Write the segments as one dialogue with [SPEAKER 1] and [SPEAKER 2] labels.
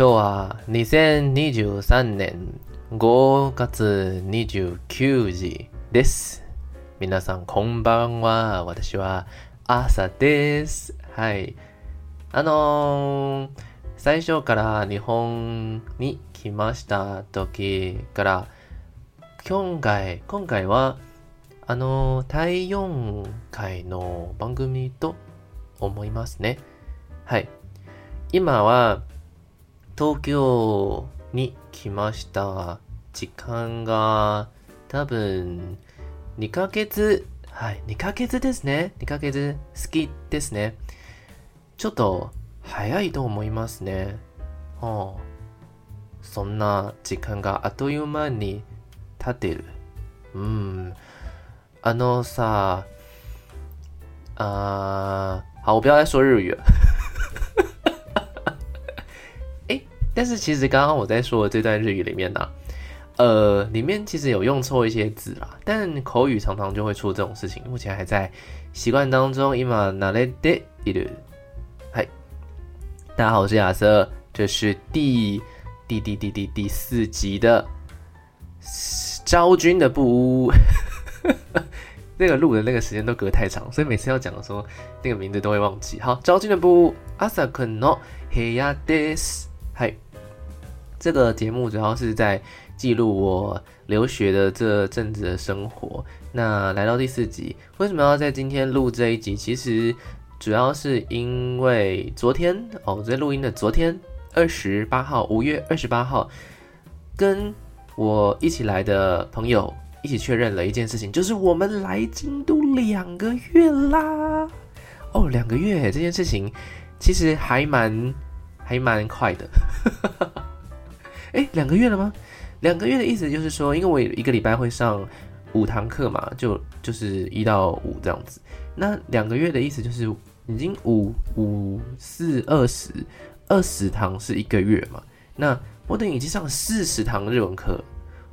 [SPEAKER 1] 今日は2023年5月29日です。皆さんこんばんは。私は朝です。はい。あのー、最初から日本に来ました时から、今回、今回は、あのー、第4回の番组と思いますね。はい。今は、东京に来ました。时间が多分2ヶ月、はい、2ヶ月ですね。2ヶ月好きですね。ちょっと早いと思いますね。はあ、そんな时间があっという间に経ってる。嗯，あのさ，啊、呃，好，我不要再说日语但是其实刚刚我在说的这段日语里面呢、啊，呃，里面其实有用错一些字啦，但口语常常就会出这种事情。目前还在习惯当中。今惯れている。嗨，大家好，我是亚瑟，这是第第第第第第四集的昭君的布屋。那个录的那个时间都隔太长，所以每次要讲的时候，那个名字都会忘记。好，昭君的布屋，朝くんの部屋です。 嗨，这个节目主要是在记录我留学的这阵子的生活。那来到第四集，为什么要在今天录这一集？其实主要是因为昨天哦，我在录音的昨天二十八号，五月二十八号，跟我一起来的朋友一起确认了一件事情，就是我们来京都两个月啦。哦，两个月这件事情其实还蛮。还蛮快的，哎，两个月了吗？两个月的意思就是说，因为我一个礼拜会上五堂课嘛，就就是一到五这样子。那两个月的意思就是已经五五四二十二十堂是一个月嘛。那我等于已经上四十堂日文课，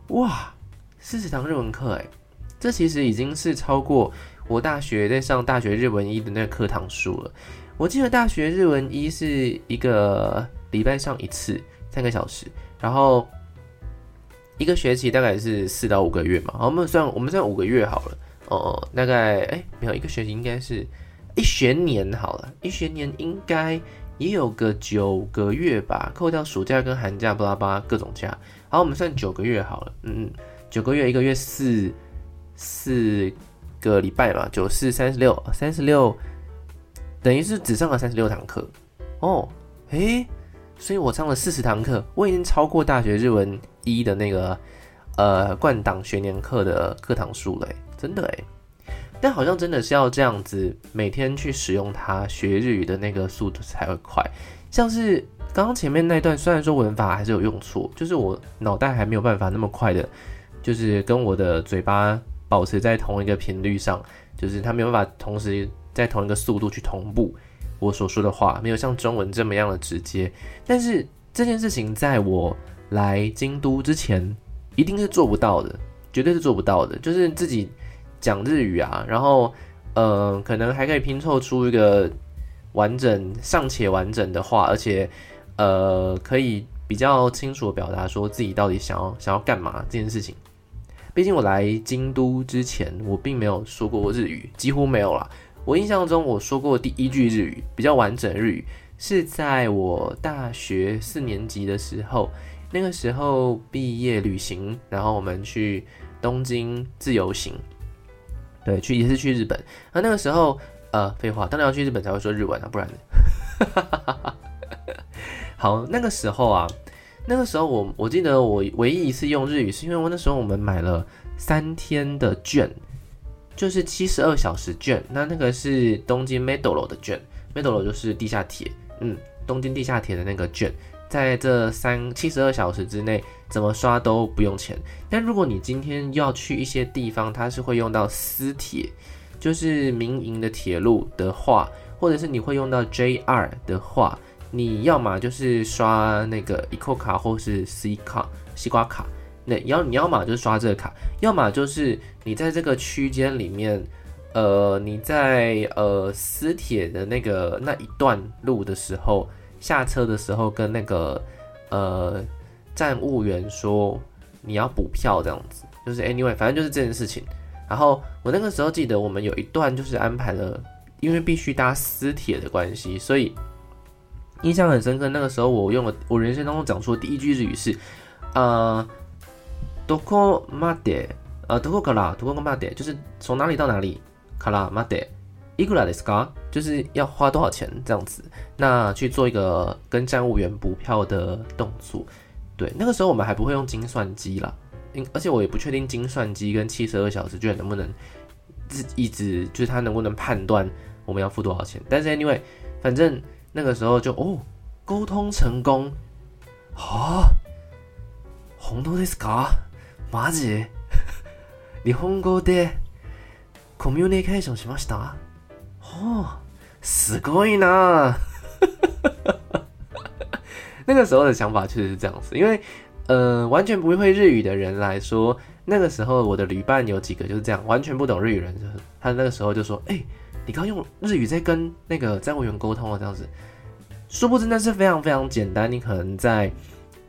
[SPEAKER 1] 哇，四十堂日文课，哎，这其实已经是超过我大学在上大学日文一的那个课堂数了。我记得大学日文一是一个礼拜上一次，三个小时，然后一个学期大概是四到五个月嘛。好，我们算我们算五个月好了。哦，大概哎，没有一个学期应该是一学年好了，一学年应该也有个九个月吧，扣掉暑假跟寒假，巴拉巴拉各种假。好，我们算九个月好了。嗯嗯，九个月，一个月四四个礼拜嘛，九四三十六，三十六。等于是只上了三十六堂课哦，诶，所以我上了四十堂课，我已经超过大学日文一的那个呃冠档学年课的课堂数了，真的诶，但好像真的是要这样子每天去使用它学日语的那个速度才会快。像是刚刚前面那段，虽然说文法还是有用错，就是我脑袋还没有办法那么快的，就是跟我的嘴巴保持在同一个频率上，就是它没有办法同时。在同一个速度去同步我所说的话，没有像中文这么样的直接。但是这件事情在我来京都之前，一定是做不到的，绝对是做不到的。就是自己讲日语啊，然后呃，可能还可以拼凑出一个完整、尚且完整的话，而且呃，可以比较清楚的表达说自己到底想要想要干嘛这件事情。毕竟我来京都之前，我并没有说过日语，几乎没有啦。我印象中，我说过第一句日语比较完整日语，是在我大学四年级的时候。那个时候毕业旅行，然后我们去东京自由行，对，去也是去日本。那那个时候，呃，废话，当然要去日本才会说日文啊，不然？好，那个时候啊，那个时候我我记得我唯一一次用日语，是因为我那时候我们买了三天的券。就是七十二小时券，那那个是东京 METRO 的券，METRO 就是地下铁，嗯，东京地下铁的那个券，在这三七十二小时之内，怎么刷都不用钱。但如果你今天要去一些地方，它是会用到私铁，就是民营的铁路的话，或者是你会用到 JR 的话，你要么就是刷那个 ICO 卡，或是 C 卡、西瓜卡。那要你要么就刷这个卡，要么就是你在这个区间里面，呃，你在呃私铁的那个那一段路的时候，下车的时候跟那个呃站务员说你要补票这样子，就是 anyway，反正就是这件事情。然后我那个时候记得我们有一段就是安排了，因为必须搭私铁的关系，所以印象很深刻。那个时候我用了我人生当中讲出的第一句日语是，呃，どこまで，呃，どこからどこまで，就是从哪里到哪里，からまで，いくらですか，就是要花多少钱这样子。那去做一个跟站务员补票的动作。对，那个时候我们还不会用精算机啦。而且我也不确定精算机跟七十二小时券能不能一直就是它能不能判断我们要付多少钱。但是 anyway，反正那个时候就哦，沟通成功啊！本当ですか？ マジ？日本语でコミュニケーションしました？哦，すごいな！那个时候的想法确实是这样子，因为。呃，完全不会日语的人来说，那个时候我的旅伴有几个就是这样，完全不懂日语人，就是他那个时候就说：“哎、欸，你刚用日语在跟那个站务员沟通了，这样子。”殊不知那是非常非常简单，你可能在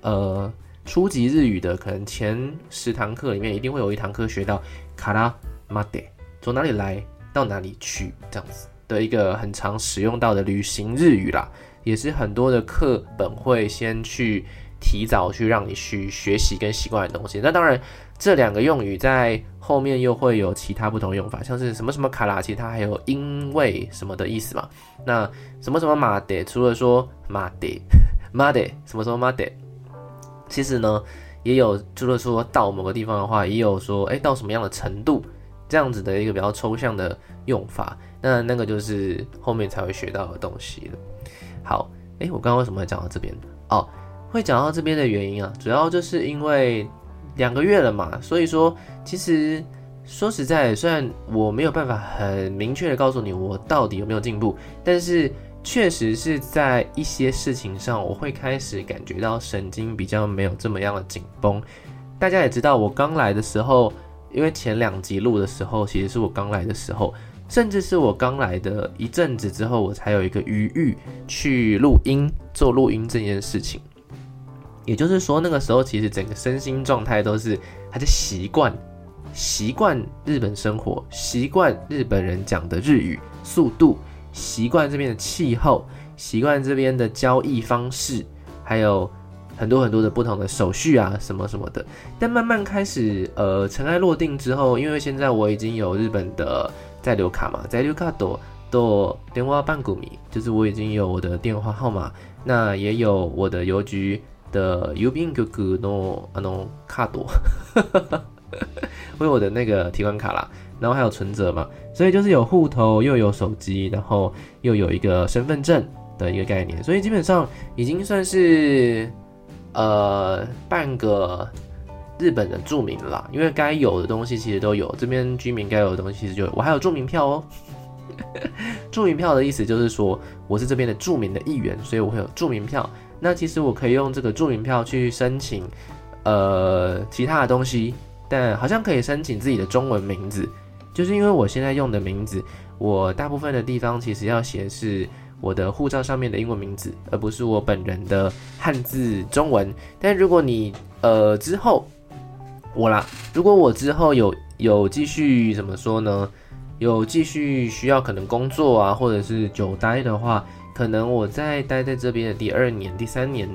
[SPEAKER 1] 呃 初级日语的可能前十堂课里面，一定会有一堂课学到“卡拉马德”，从哪里来到哪里去这样子的一个很常使用到的旅行日语啦，也是很多的课本会先去。提早去让你去学习跟习惯的东西，那当然这两个用语在后面又会有其他不同用法，像是什么什么卡拉，其实它还有因为什么的意思嘛。那什么什么马德，除了说马德 马德什么什么马德，其实呢也有就是说到某个地方的话，也有说哎到什么样的程度这样子的一个比较抽象的用法。那那个就是后面才会学到的东西了。好，哎，我刚刚为什么会讲到这边？哦。会讲到这边的原因啊，主要就是因为两个月了嘛，所以说其实说实在，虽然我没有办法很明确的告诉你我到底有没有进步，但是确实是在一些事情上，我会开始感觉到神经比较没有这么样的紧绷。大家也知道，我刚来的时候，因为前两集录的时候，其实是我刚来的时候，甚至是我刚来的一阵子之后，我才有一个余裕去录音做录音这件事情。也就是说，那个时候其实整个身心状态都是还在习惯，习惯日本生活，习惯日本人讲的日语速度，习惯这边的气候，习惯这边的交易方式，还有很多很多的不同的手续啊，什么什么的。但慢慢开始，呃，尘埃落定之后，因为现在我已经有日本的在留卡嘛，在留卡多多电话番组，就是我已经有我的电话号码，那也有我的邮局。的邮便局のあの卡多，为我的那个提款卡啦， 然后还有存折嘛，所以就是有户头又有手机，然后又有一个身份证的一个概念，所以基本上已经算是呃半个日本的住民了啦，因为该有的东西其实都有，这边居民该有的东西其实就有，我还有住民票哦。住民票的意思就是说我是这边的住民的一员，所以我会有住民票。那其实我可以用这个住民票去申请，呃，其他的东西，但好像可以申请自己的中文名字，就是因为我现在用的名字，我大部分的地方其实要写是我的护照上面的英文名字，而不是我本人的汉字中文。但如果你呃之后我啦，如果我之后有有继续怎么说呢？有继续需要可能工作啊，或者是久待的话。可能我在待在这边的第二年、第三年，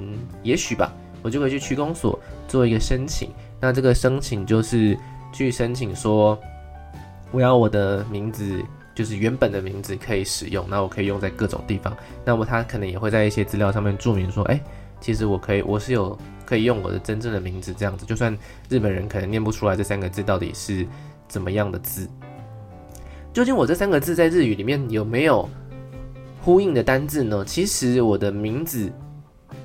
[SPEAKER 1] 也许吧，我就可以去区公所做一个申请。那这个申请就是去申请说，我要我的名字，就是原本的名字可以使用，那我可以用在各种地方。那么他可能也会在一些资料上面注明说，哎，其实我可以，我是有可以用我的真正的名字这样子。就算日本人可能念不出来这三个字到底是怎么样的字，究竟我这三个字在日语里面有没有？呼应的单字呢？其实我的名字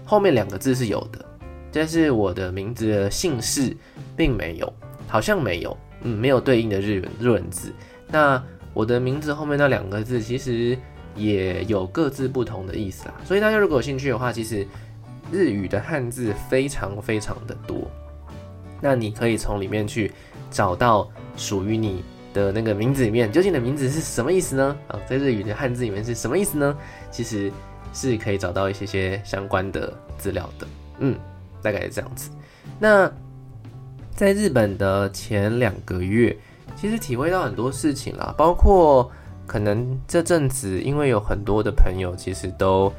[SPEAKER 1] 后面两个字是有的，但是我的名字的姓氏并没有，好像没有，嗯，没有对应的日文日文字。那我的名字后面那两个字其实也有各自不同的意思啦。所以大家如果有兴趣的话，其实日语的汉字非常非常的多，那你可以从里面去找到属于你的那个名字里面，究竟的名字是什么意思呢？啊，在日语的汉字里面是什么意思呢？其实是可以找到一些些相关的资料的。嗯，大概是这样子。那在日本的前两个月，其实体会到很多事情啦，包括可能这阵子因为有很多的朋友其实都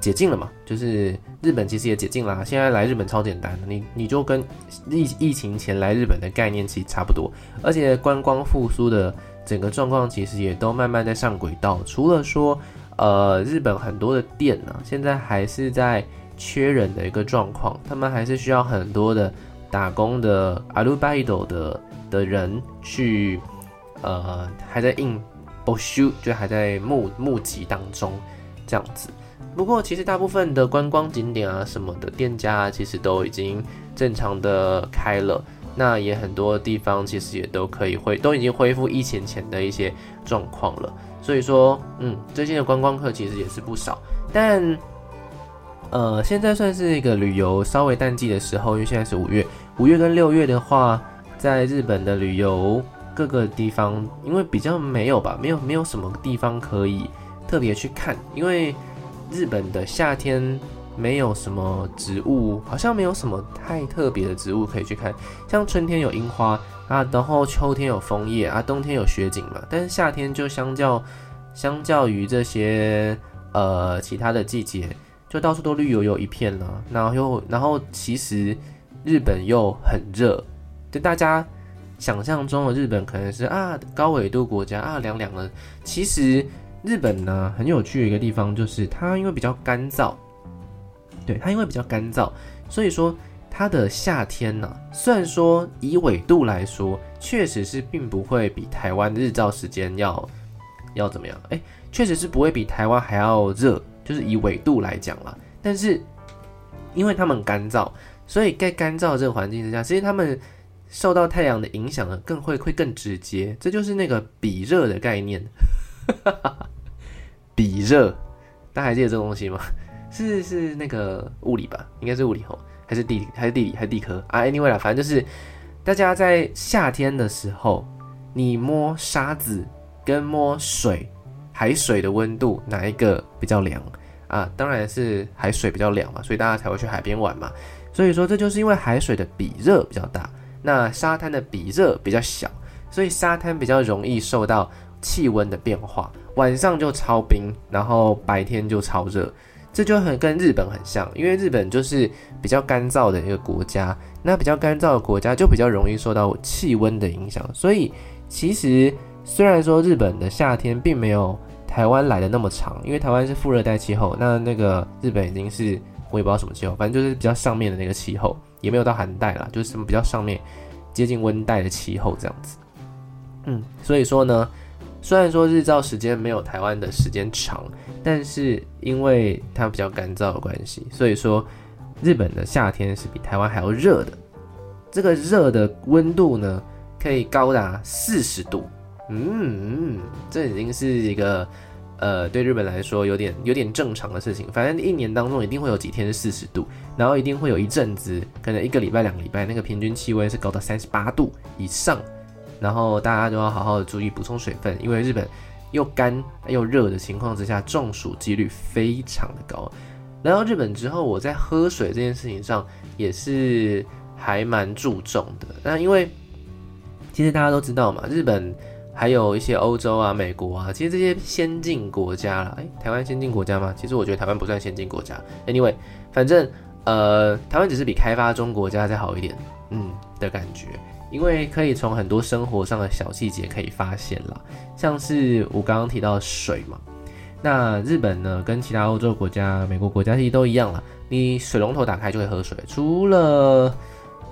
[SPEAKER 1] 解禁了嘛，就是日本其实也解禁啦。现在来日本超简单的，你你就跟疫疫情前来日本的概念其实差不多，而且观光复苏的整个状况其实也都慢慢在上轨道。除了说，呃，日本很多的店呢、现在还是在缺人的一个状况，他们还是需要很多的打工的アルバイト的的人去，呃，还在应募集，就还在募募集当中这样子。不过，其实大部分的观光景点啊，什么的店家啊，其实都已经正常的开了。那也很多地方其实也都可以恢，都已经恢复疫情前的一些状况了。所以说，嗯，最近的观光客其实也是不少。但， 呃，现在算是一个旅游稍微淡季的时候，因为现在是五月，五月跟六月的话，在日本的旅游各个地方，因为比较没有吧，没有没有什么地方可以特别去看，因为。日本的夏天没有什么植物，好像没有什么太特别的植物可以去看。像春天有樱花啊，然后秋天有枫叶啊，冬天有雪景嘛。但是夏天就相较相较于这些呃其他的季节，就到处都绿油油一片了。然后又然后其实日本又很热，就大家想象中的日本可能是啊高纬度国家啊凉凉的，其实。日本呢，很有趣的一个地方就是它因为比较干燥，对，它因为比较干燥，所以说它的夏天呢，虽然说以纬度来说，确实是并不会比台湾日照时间要要怎么样，哎，确实是不会比台湾还要热，就是以纬度来讲啦。但是因为他们干燥，所以在干燥的这个环境之下，其实他们受到太阳的影响呢，更会会更直接，这就是那个比热的概念。比热，大家还记得这个东西吗？是是那个物理吧，应该是物理吼，还是地理？还是地理？还是地科啊？Anyway 啦，反正就是大家在夏天的时候，你摸沙子跟摸水，海水的温度哪一个比较凉啊？当然是海水比较凉嘛，所以大家才会去海边玩嘛。所以说这就是因为海水的比热比较大，那沙滩的比热比较小，所以沙滩比较容易受到气温的变化。晚上就超冰，然后白天就超热，这就很跟日本很像，因为日本就是比较干燥的一个国家，那比较干燥的国家就比较容易受到气温的影响，所以其实虽然说日本的夏天并没有台湾来的那么长，因为台湾是副热带气候，那那个日本已经是我也不知道什么气候，反正就是比较上面的那个气候，也没有到寒带啦，就是什么比较上面接近温带的气候这样子，嗯，所以说呢。虽然说日照时间没有台湾的时间长，但是因为它比较干燥的关系，所以说日本的夏天是比台湾还要热的。这个热的温度呢，可以高达四十度。嗯，这已经是一个呃，对日本来说有点有点正常的事情。反正一年当中一定会有几天是四十度，然后一定会有一阵子，可能一个礼拜、两个礼拜，那个平均气温是高到三十八度以上。然后大家都要好好的注意补充水分，因为日本又干又热的情况之下，中暑几率非常的高。来到日本之后，我在喝水这件事情上也是还蛮注重的。那因为其实大家都知道嘛，日本还有一些欧洲啊、美国啊，其实这些先进国家啦，诶，台湾先进国家吗？其实我觉得台湾不算先进国家。Anyway，反正呃，台湾只是比开发中国家再好一点，嗯的感觉。因为可以从很多生活上的小细节可以发现啦，像是我刚刚提到水嘛，那日本呢跟其他欧洲国家、美国国家其实都一样啦，你水龙头打开就会喝水，除了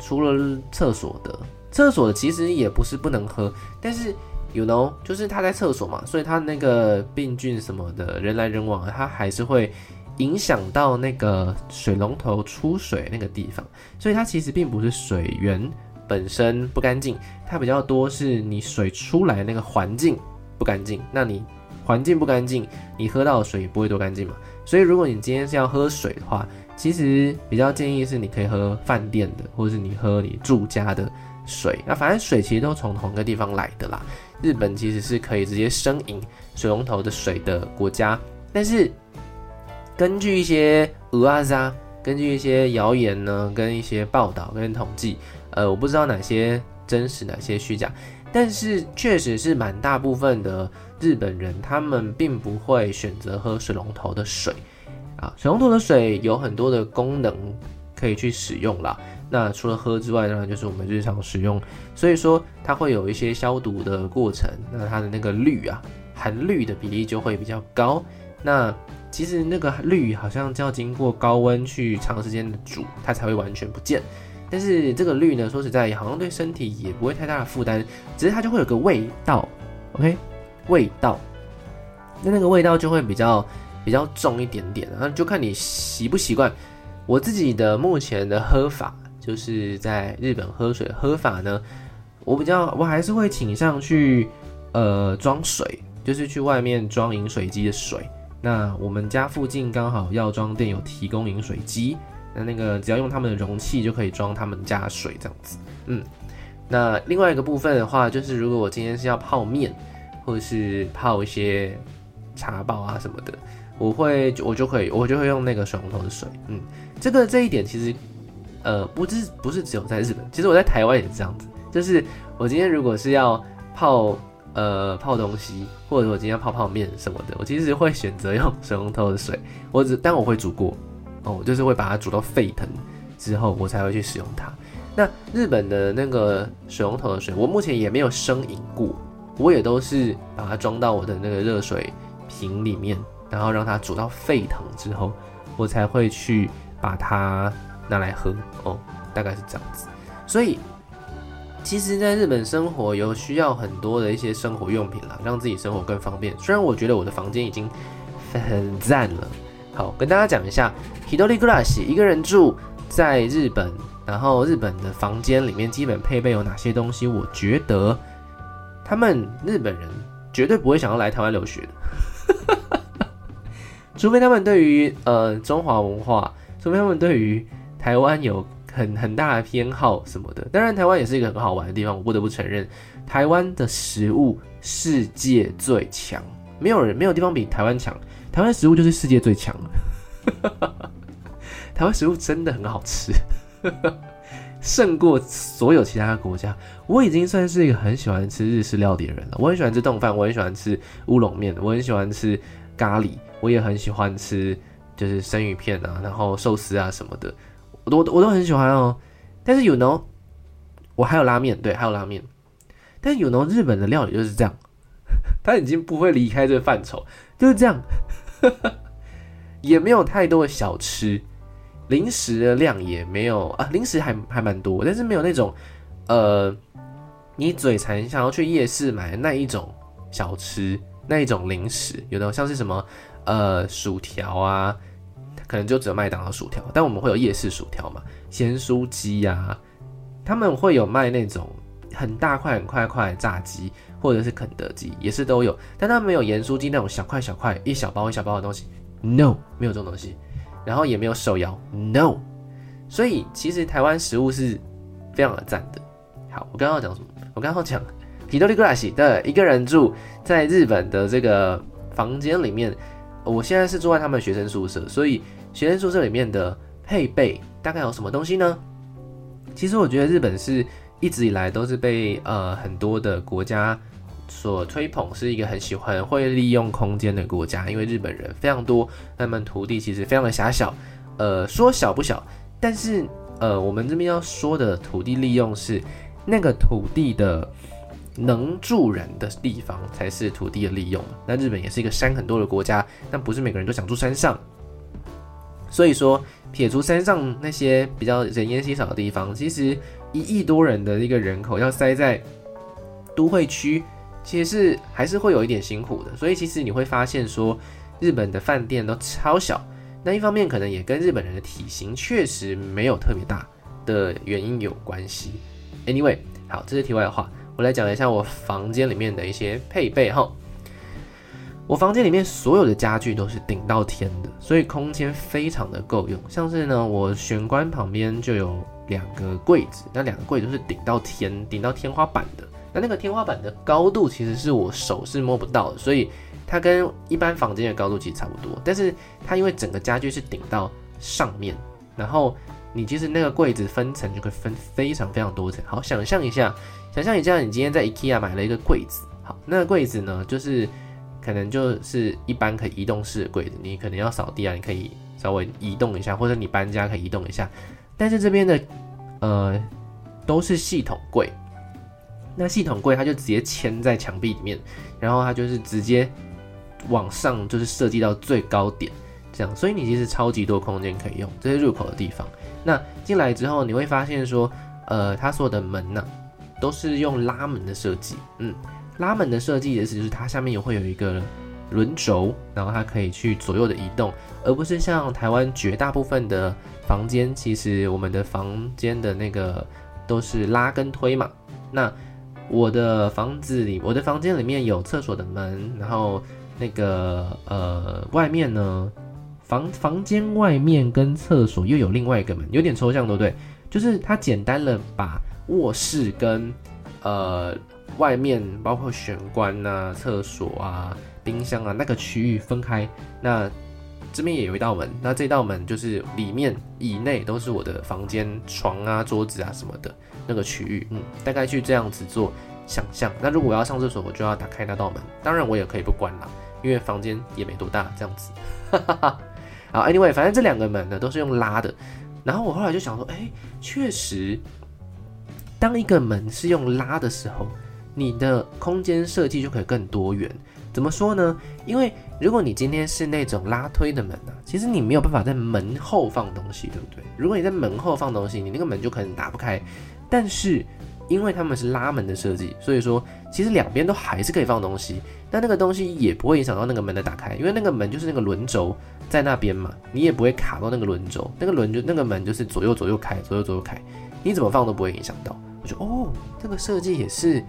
[SPEAKER 1] 除了厕所的，厕所的其实也不是不能喝，但是 you know 就是他在厕所嘛，所以他那个病菌什么的，人来人往，他还是会影响到那个水龙头出水那个地方，所以它其实并不是水源。本身不干净，它比较多是你水出来那个环境不干净。那你环境不干净，你喝到的水也不会多干净嘛。所以如果你今天是要喝水的话，其实比较建议是你可以喝饭店的，或者是你喝你住家的水。那反正水其实都从同一个地方来的啦。日本其实是可以直接生饮水龙头的水的国家，但是根据一些蚵仔根据一些谣言呢，跟一些报道跟统计，呃，我不知道哪些真实，哪些虚假，但是确实是蛮大部分的日本人，他们并不会选择喝水龙头的水啊。水龙头的水有很多的功能可以去使用啦。那除了喝之外呢，就是我们日常使用，所以说它会有一些消毒的过程。那它的那个氯啊，含氯的比例就会比较高。那其实那个氯好像就要经过高温去长时间的煮，它才会完全不见。但是这个氯呢，说实在，好像对身体也不会太大的负担，只是它就会有个味道，OK，味道。那那个味道就会比较比较重一点点，然后就看你习不习惯。我自己的目前的喝法。就是在日本喝水喝法呢，我比较我还是会倾向去呃装水，就是去外面装饮水机的水。那我们家附近刚好药妆店有提供饮水机，那那个只要用他们的容器就可以装他们家水这样子。嗯，那另外一个部分的话，就是如果我今天是要泡面或者是泡一些茶包啊什么的，我会我就可以我就会用那个水龙头的水。嗯，这个这一点其实。呃，不是不是只有在日本，其实我在台湾也是这样子。就是我今天如果是要泡呃泡东西，或者我今天要泡泡面什么的，我其实会选择用水龙头的水。我只但我会煮过哦，我就是会把它煮到沸腾之后，我才会去使用它。那日本的那个水龙头的水，我目前也没有生饮过，我也都是把它装到我的那个热水瓶里面，然后让它煮到沸腾之后，我才会去把它。拿来喝哦，大概是这样子。所以，其实，在日本生活有需要很多的一些生活用品啦，让自己生活更方便。虽然我觉得我的房间已经很赞了。好，跟大家讲一下，Hidori Glass 一个人住在日本，然后日本的房间里面基本配备有哪些东西？我觉得他们日本人绝对不会想要来台湾留学的，除非他们对于呃中华文化，除非他们对于。台湾有很很大的偏好什么的，当然台湾也是一个很好玩的地方，我不得不承认，台湾的食物世界最强，没有人没有地方比台湾强，台湾食物就是世界最强了，台湾食物真的很好吃，胜过所有其他国家。我已经算是一个很喜欢吃日式料理的人了，我很喜欢吃冻饭，我很喜欢吃乌龙面，我很喜欢吃咖喱，我也很喜欢吃就是生鱼片啊，然后寿司啊什么的。我都我都很喜欢哦，但是 you know，我还有拉面，对，还有拉面。但是 you know，日本的料理就是这样，他已经不会离开这个范畴，就是这样，也没有太多的小吃，零食的量也没有啊，零食还还蛮多，但是没有那种呃，你嘴馋想要去夜市买的那一种小吃，那一种零食，有的像是什么呃薯条啊。可能就只有麦当劳薯条，但我们会有夜市薯条嘛，咸酥鸡呀，他们会有卖那种很大块、很块块炸鸡，或者是肯德基也是都有，但他们没有盐酥鸡那种小块小块、一小包一小包的东西，no，没有这种东西，然后也没有手摇，no，所以其实台湾食物是非常的赞的。好，我刚刚讲什么？我刚刚讲一人暮らし的一个人住在日本的这个房间里面。我现在是住在他们学生宿舍，所以学生宿舍里面的配备大概有什么东西呢？其实我觉得日本是一直以来都是被呃很多的国家所推捧，是一个很喜欢会利用空间的国家。因为日本人非常多，他们土地其实非常的狭小，呃，说小不小，但是呃，我们这边要说的土地利用是那个土地的。能住人的地方才是土地的利用。那日本也是一个山很多的国家，但不是每个人都想住山上。所以说，撇除山上那些比较人烟稀少的地方，其实一亿多人的一个人口要塞在都会区，其实是还是会有一点辛苦的。所以其实你会发现说，日本的饭店都超小。那一方面可能也跟日本人的体型确实没有特别大的原因有关系。Anyway，好，这是题外话。我来讲一下我房间里面的一些配备哈。我房间里面所有的家具都是顶到天的，所以空间非常的够用。像是呢，我玄关旁边就有两个柜子，那两个柜子都是顶到天，顶到天花板的。那那个天花板的高度其实是我手是摸不到的，所以它跟一般房间的高度其实差不多。但是它因为整个家具是顶到上面，然后你其实那个柜子分层就可以分非常非常多层。好，想象一下，想象一下，你今天在 IKEA 买了一个柜子，好，那个柜子呢，就是可能就是一般可以移动式的柜子，你可能要扫地啊，你可以稍微移动一下，或者你搬家可以移动一下。但是这边的呃都是系统柜，那系统柜它就直接嵌在墙壁里面，然后它就是直接往上就是设计到最高点。这样，所以你其实超级多空间可以用，这些入口的地方。那进来之后，你会发现说，呃，它所有的门呢、都是用拉门的设计。嗯，拉门的设计的意思就是它下面也会有一个轮轴，然后它可以去左右的移动，而不是像台湾绝大部分的房间，其实我们的房间的那个都是拉跟推嘛。那我的房子里，我的房间里面有厕所的门，然后那个呃外面呢。房房间外面跟厕所又有另外一个门，有点抽象，对不对？就是它简单的把卧室跟呃外面包括玄关啊、厕所啊、冰箱啊那个区域分开。那这边也有一道门，那这道门就是里面以内都是我的房间、床啊、桌子啊什么的那个区域。嗯，大概去这样子做想象。那如果我要上厕所，我就要打开那道门。当然我也可以不关啦，因为房间也没多大，这样子。哈哈哈。好，Anyway，反正这两个门呢都是用拉的。然后我后来就想说，哎，确实，当一个门是用拉的时候，你的空间设计就可以更多元。怎么说呢？因为如果你今天是那种拉推的门呢，其实你没有办法在门后放东西，对不对？如果你在门后放东西，你那个门就可能打不开。但是因为他们是拉门的设计，所以说其实两边都还是可以放东西。但那个东西也不会影响到那个门的打开，因为那个门就是那个轮轴在那边嘛，你也不会卡到那个轮轴，那个轮就那个门就是左右左右开，左右左右开，你怎么放都不会影响到。我觉得哦，这个设计也是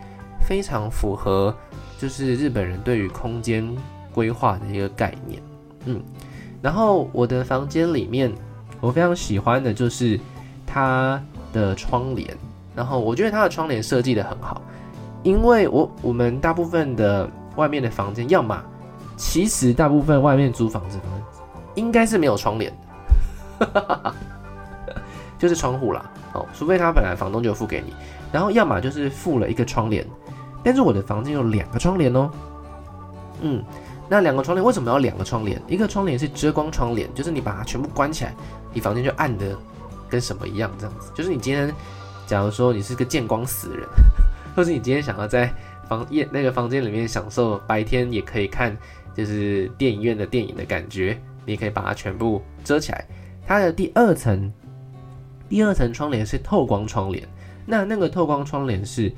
[SPEAKER 1] 非常符合，就是日本人对于空间规划的一个概念。嗯，然后我的房间里面，我非常喜欢的就是它的窗帘，然后我觉得它的窗帘设计得很好，因为我我们大部分的。外面的房间，要么其实大部分外面租房子的应该是没有窗帘的，就是窗户啦。哦，除非他本来房东就付给你，然后要么就是付了一个窗帘。但是我的房间有两个窗帘哦。嗯，那两个窗帘为什么要两个窗帘？一个窗帘是遮光窗帘，就是你把它全部关起来，你房间就暗的跟什么一样，这样子。就是你今天，假如说你是个见光死人，或是你今天想要在。房夜那个房间里面享受白天也可以看，就是电影院的电影的感觉。你可以把它全部遮起来。它的第二层，第二层窗帘是透光窗帘。那那个透光窗帘是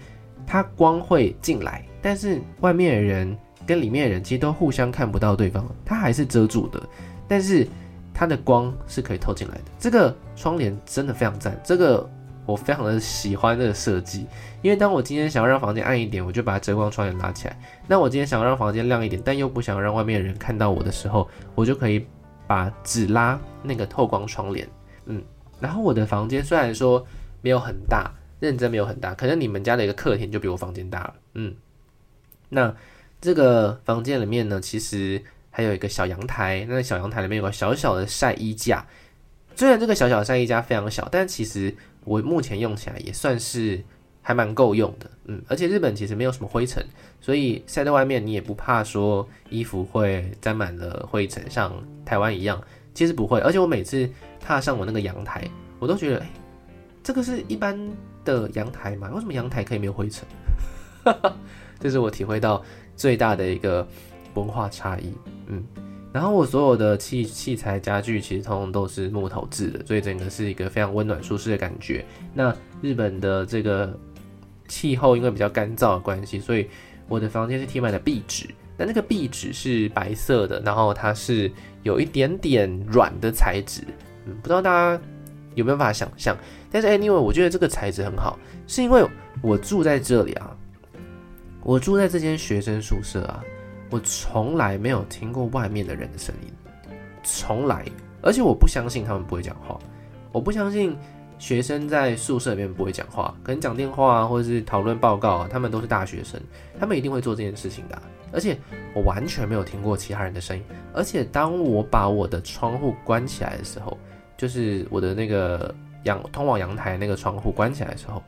[SPEAKER 1] 它光会进来，但是外面的人跟里面的人其实都互相看不到对方，它还是遮住的。但是它的光是可以透进来的。这个窗帘真的非常赞。这个。我非常的喜欢这个设计，因为当我今天想要让房间暗一点，我就把遮光窗帘拉起来；那我今天想要让房间亮一点，但又不想让外面的人看到我的时候，我就可以把只拉那个透光窗帘。嗯，然后我的房间虽然说没有很大，认真没有很大，可能你们家的一个客厅就比我房间大了。嗯，那这个房间里面呢，其实还有一个小阳台，那个小阳台里面有个小小的晒衣架。虽然这个小小晒衣架非常小，但其实。我目前用起来也算是还蛮够用的，嗯，而且日本其实没有什么灰尘，所以晒在外面你也不怕说衣服会沾满了灰尘，像台湾一样，其实不会。而且我每次踏上我那个阳台，我都觉得，哎，这个是一般的阳台吗？为什么阳台可以没有灰尘？这是我体会到最大的一个文化差异，嗯。然后我所有的器器材家具其实通通都是木头制的，所以整个是一个非常温暖舒适的感觉。那日本的这个气候因为比较干燥的关系，所以我的房间是贴满了壁纸。那那个壁纸是白色的，然后它是有一点点软的材质，嗯，不知道大家有没有办法想象？但是 anyway，我觉得这个材质很好，是因为我住在这里啊，我住在这间学生宿舍啊。我从来没有听过外面的人的声音，从来，而且我不相信他们不会讲话，我不相信学生在宿舍里面不会讲话，可能讲电话啊，或者是讨论报告啊，他们都是大学生，他们一定会做这件事情的。而且我完全没有听过其他人的声音，而且当我把我的窗户关起来的时候，就是我的那个阳通往阳台那个窗户关起来的时候，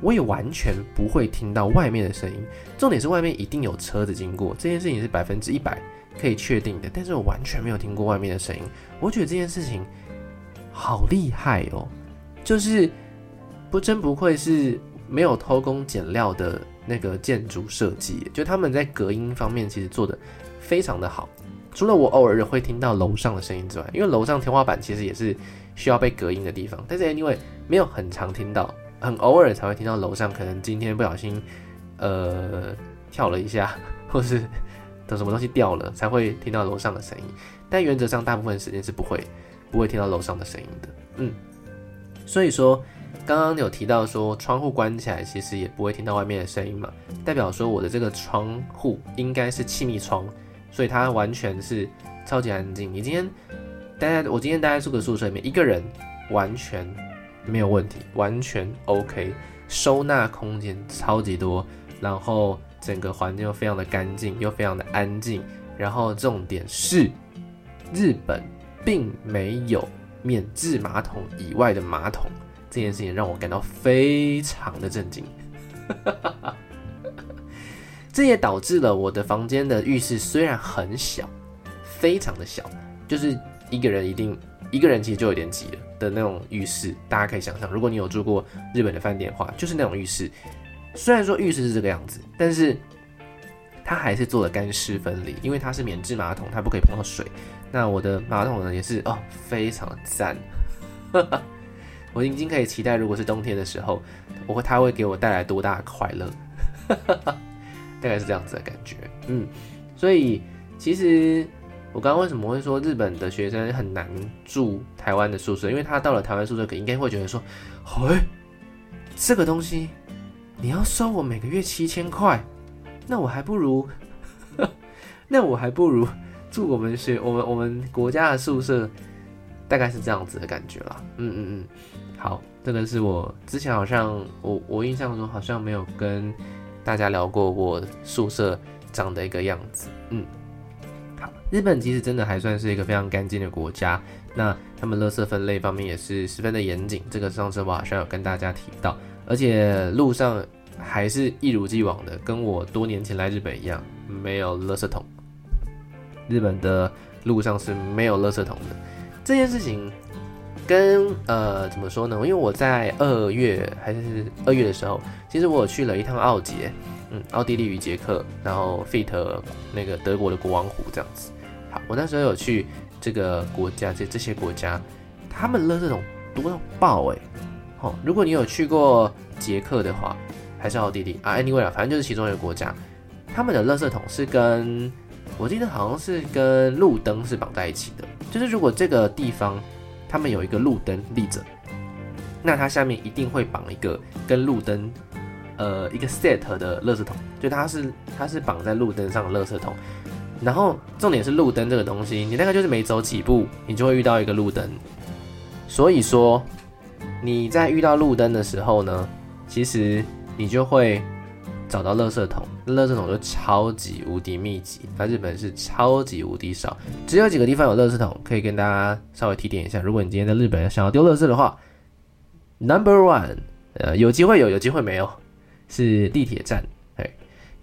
[SPEAKER 1] 我也完全不会听到外面的声音。重点是外面一定有车子经过，这件事情是百分之一百可以确定的。但是我完全没有听过外面的声音，我觉得这件事情好厉害哦，就是不真不愧是没有偷工减料的那个建筑设计，就他们在隔音方面其实做得非常的好。除了我偶尔会听到楼上的声音之外，因为楼上天花板其实也是需要被隔音的地方，但是因为没有很常听到，很偶尔才会听到楼上可能今天不小心呃跳了一下，或是等什么东西掉了，才会听到楼上的声音。但原则上大部分时间是不会不会听到楼上的声音的。嗯，所以说刚刚有提到说窗户关起来其实也不会听到外面的声音嘛，代表说我的这个窗户应该是气密窗。所以它完全是超级安静。你今天待在我今天待在这个宿舍里面，一个人完全没有问题，完全 OK，收纳空间超级多，然后整个环境又非常的干净，又非常的安静。然后重点是，日本并没有免治马桶以外的马桶，这件事情让我感到非常的震惊。这也导致了我的房间的浴室虽然很小，非常的小，就是一个人一定一个人其实就有点挤了的那种浴室。大家可以想象，如果你有住过日本的饭店的话，就是那种浴室。虽然说浴室是这个样子，但是它还是做了干湿分离，因为它是免治马桶，它不可以碰到水。那我的马桶呢，也是哦，非常的赞。我已经可以期待，如果是冬天的时候，我会它会给我带来多大的快乐。大概是这样子的感觉，嗯，所以其实我刚刚为什么会说日本的学生很难住台湾的宿舍？因为他到了台湾宿舍，应该会觉得说，嘿，这个东西你要收我每个月七千块，那我还不如，那我还不如住我们学我们我们国家的宿舍，大概是这样子的感觉啦。嗯嗯嗯，好，这个是我之前好像我我印象中好像没有跟。大家聊过我宿舍长的一个样子，嗯，日本其实真的还算是一个非常干净的国家，那他们垃圾分类方面也是十分的严谨，这个上次我好像有跟大家提到，而且路上还是一如既往的，跟我多年前来日本一样，没有垃圾桶，日本的路上是没有垃圾桶的，这件事情。跟呃怎么说呢？因为我在二月还是二月的时候，其实我去了一趟奥捷，嗯，奥地利与捷克，然后 fit 那个德国的国王湖这样子。我那时候有去这个国家，这这些国家，他们垃圾桶多到爆哎！好，如果你有去过捷克的话，还是奥地利啊，anyway 啦，反正就是其中一个国家，他们的垃圾桶是跟我记得好像是跟路灯是绑在一起的，就是如果这个地方。他们有一个路灯立着，那它下面一定会绑一个跟路灯，呃，一个 set 的垃圾桶，就它是它是绑在路灯上的垃圾桶。然后重点是路灯这个东西，你大概就是每走几步，你就会遇到一个路灯。所以说你在遇到路灯的时候呢，其实你就会找到垃圾桶。垃圾桶就超级无敌密集，在日本是超级无敌少，只有几个地方有垃圾桶，可以跟大家稍微提点一下。如果你今天在日本想要丢垃圾的话，Number one，呃，有机会有，有机会没有，是地铁站，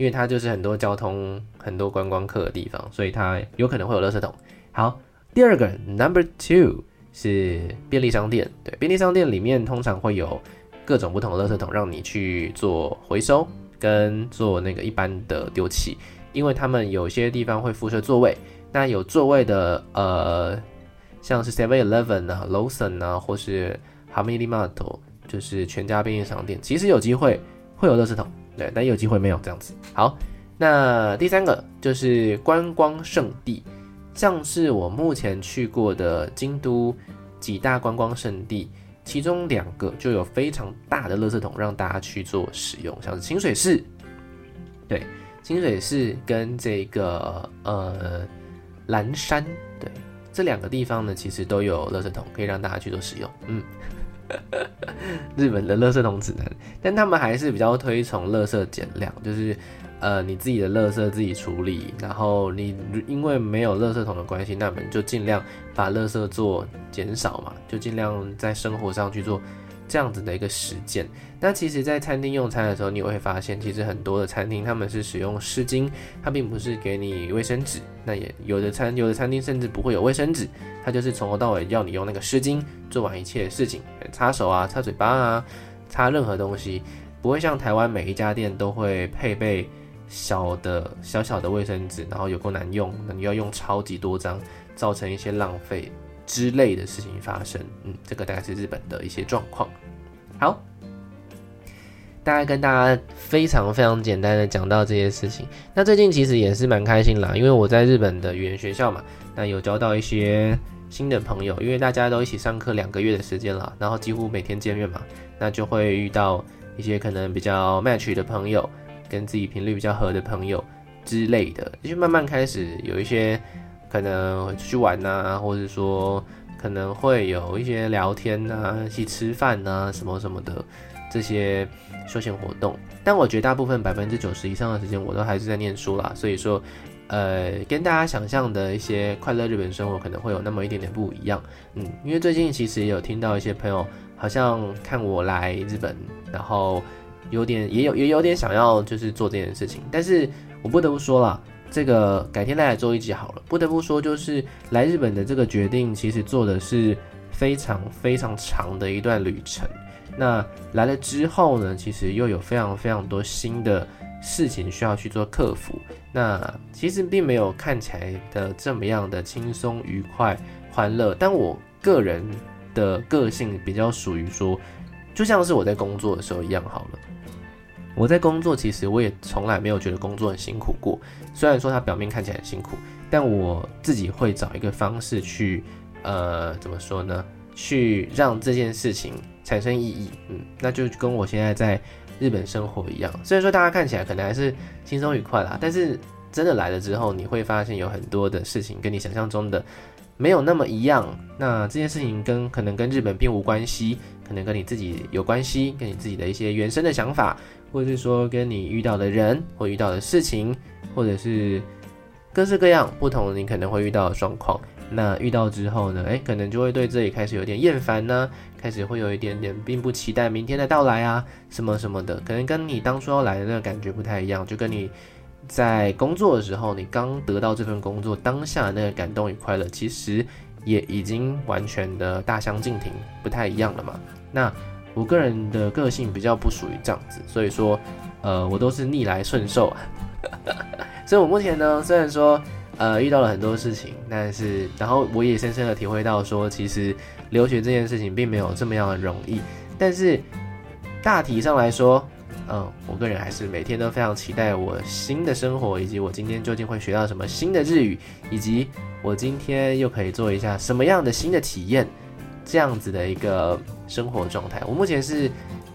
[SPEAKER 1] 因为它就是很多交通、很多观光客的地方，所以它有可能会有垃圾桶。好，第二个 Number two 是便利商店，对，便利商店里面通常会有各种不同的垃圾桶，让你去做回收。跟做那个一般的丢弃，因为他们有些地方会附设座位，那有座位的，呃，像是 Seven Eleven 啊、Lawson 啊，或是 Family Mart，就是全家便利商店，其实有机会会有垃圾桶，对，但有机会没有这样子。好，那第三个就是观光胜地，像是我目前去过的京都几大观光胜地。其中两个就有非常大的垃圾桶让大家去做使用，像是清水寺，对，清水寺跟这个呃岚山，对，这两个地方呢，其实都有垃圾桶可以让大家去做使用。嗯，日本的乐色桶指南，但他们还是比较推崇乐色减量，就是呃你自己的乐色自己处理，然后你因为没有乐色桶的关系，那我们就尽量把乐色做减少嘛，就尽量在生活上去做。这样子的一个实践，那其实，在餐厅用餐的时候，你会发现，其实很多的餐厅他们是使用湿巾，它并不是给你卫生纸。那也有的餐，有的餐厅甚至不会有卫生纸，它就是从头到尾要你用那个湿巾做完一切事情，擦手啊、擦嘴巴啊、擦任何东西，不会像台湾每一家店都会配备小的小小的卫生纸，然后有够难用，那你要用超级多张，造成一些浪费。之类的事情发生，嗯，这个大概是日本的一些状况。好，大概跟大家非常非常简单的讲到这些事情。那最近其实也是蛮开心啦，因为我在日本的语言学校嘛，那有交到一些新的朋友，因为大家都一起上课两个月的时间了，然后几乎每天见面嘛，那就会遇到一些可能比较 match 的朋友，跟自己频率比较合的朋友之类的，就慢慢开始有一些。可能出去玩呐、啊，或者说可能会有一些聊天呐、啊，一起吃饭呐、啊，什么什么的这些休闲活动。但我绝大部分百分之九十以上的时间，我都还是在念书啦。所以说，呃，跟大家想象的一些快乐日本生活可能会有那么一点点不一样。嗯，因为最近其实也有听到一些朋友好像看我来日本，然后有点也有也有点想要就是做这件事情，但是我不得不说啦。这个改天再来做一集好了。不得不说，就是来日本的这个决定，其实做的是非常非常长的一段旅程。那来了之后呢，其实又有非常非常多新的事情需要去做克服。那其实并没有看起来的这么样的轻松、愉快、欢乐。但我个人的个性比较属于说，就像是我在工作的时候一样好了。我在工作，其实我也从来没有觉得工作很辛苦过。虽然说它表面看起来很辛苦，但我自己会找一个方式去，呃，怎么说呢？去让这件事情产生意义。嗯，那就跟我现在在日本生活一样。虽然说大家看起来可能还是轻松愉快啦，但是真的来了之后，你会发现有很多的事情跟你想象中的没有那么一样。那这件事情跟可能跟日本并无关系，可能跟你自己有关系，跟你自己的一些原生的想法。或者是说跟你遇到的人或遇到的事情，或者是各式各样不同，你可能会遇到的状况。那遇到之后呢，诶，可能就会对这里开始有点厌烦呢，开始会有一点点并不期待明天的到来啊，什么什么的，可能跟你当初要来的那个感觉不太一样，就跟你在工作的时候，你刚得到这份工作当下的那个感动与快乐，其实也已经完全的大相径庭，不太一样了嘛。那。我个人的个性比较不属于这样子，所以说，呃，我都是逆来顺受啊。所以我目前呢，虽然说，呃，遇到了很多事情，但是，然后我也深深的体会到说，其实留学这件事情并没有这么样的容易。但是大体上来说，嗯、我个人还是每天都非常期待我新的生活，以及我今天究竟会学到什么新的日语，以及我今天又可以做一下什么样的新的体验。这样子的一个生活状态，我目前是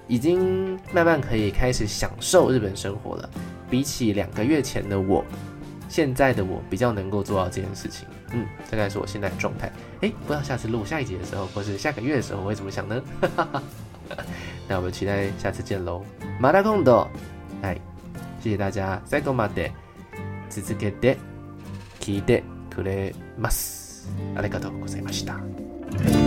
[SPEAKER 1] 已经慢慢可以开始享受日本生活了。比起两个月前的我，现在的我比较能够做到这件事情。嗯，大概是我现在的状态。诶，不知道下次录下一集的时候，或是下个月的时候，我会怎么想呢？那我们期待下次见喽。また今度。哎，谢谢大家。最后まで続けて闻いて くれます。ありがとうございました。